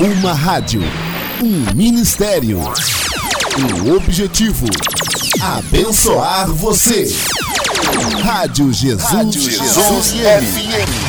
Uma rádio, um ministério. um objetivo: abençoar você. Rádio Jesus, Rádio Jesus FM.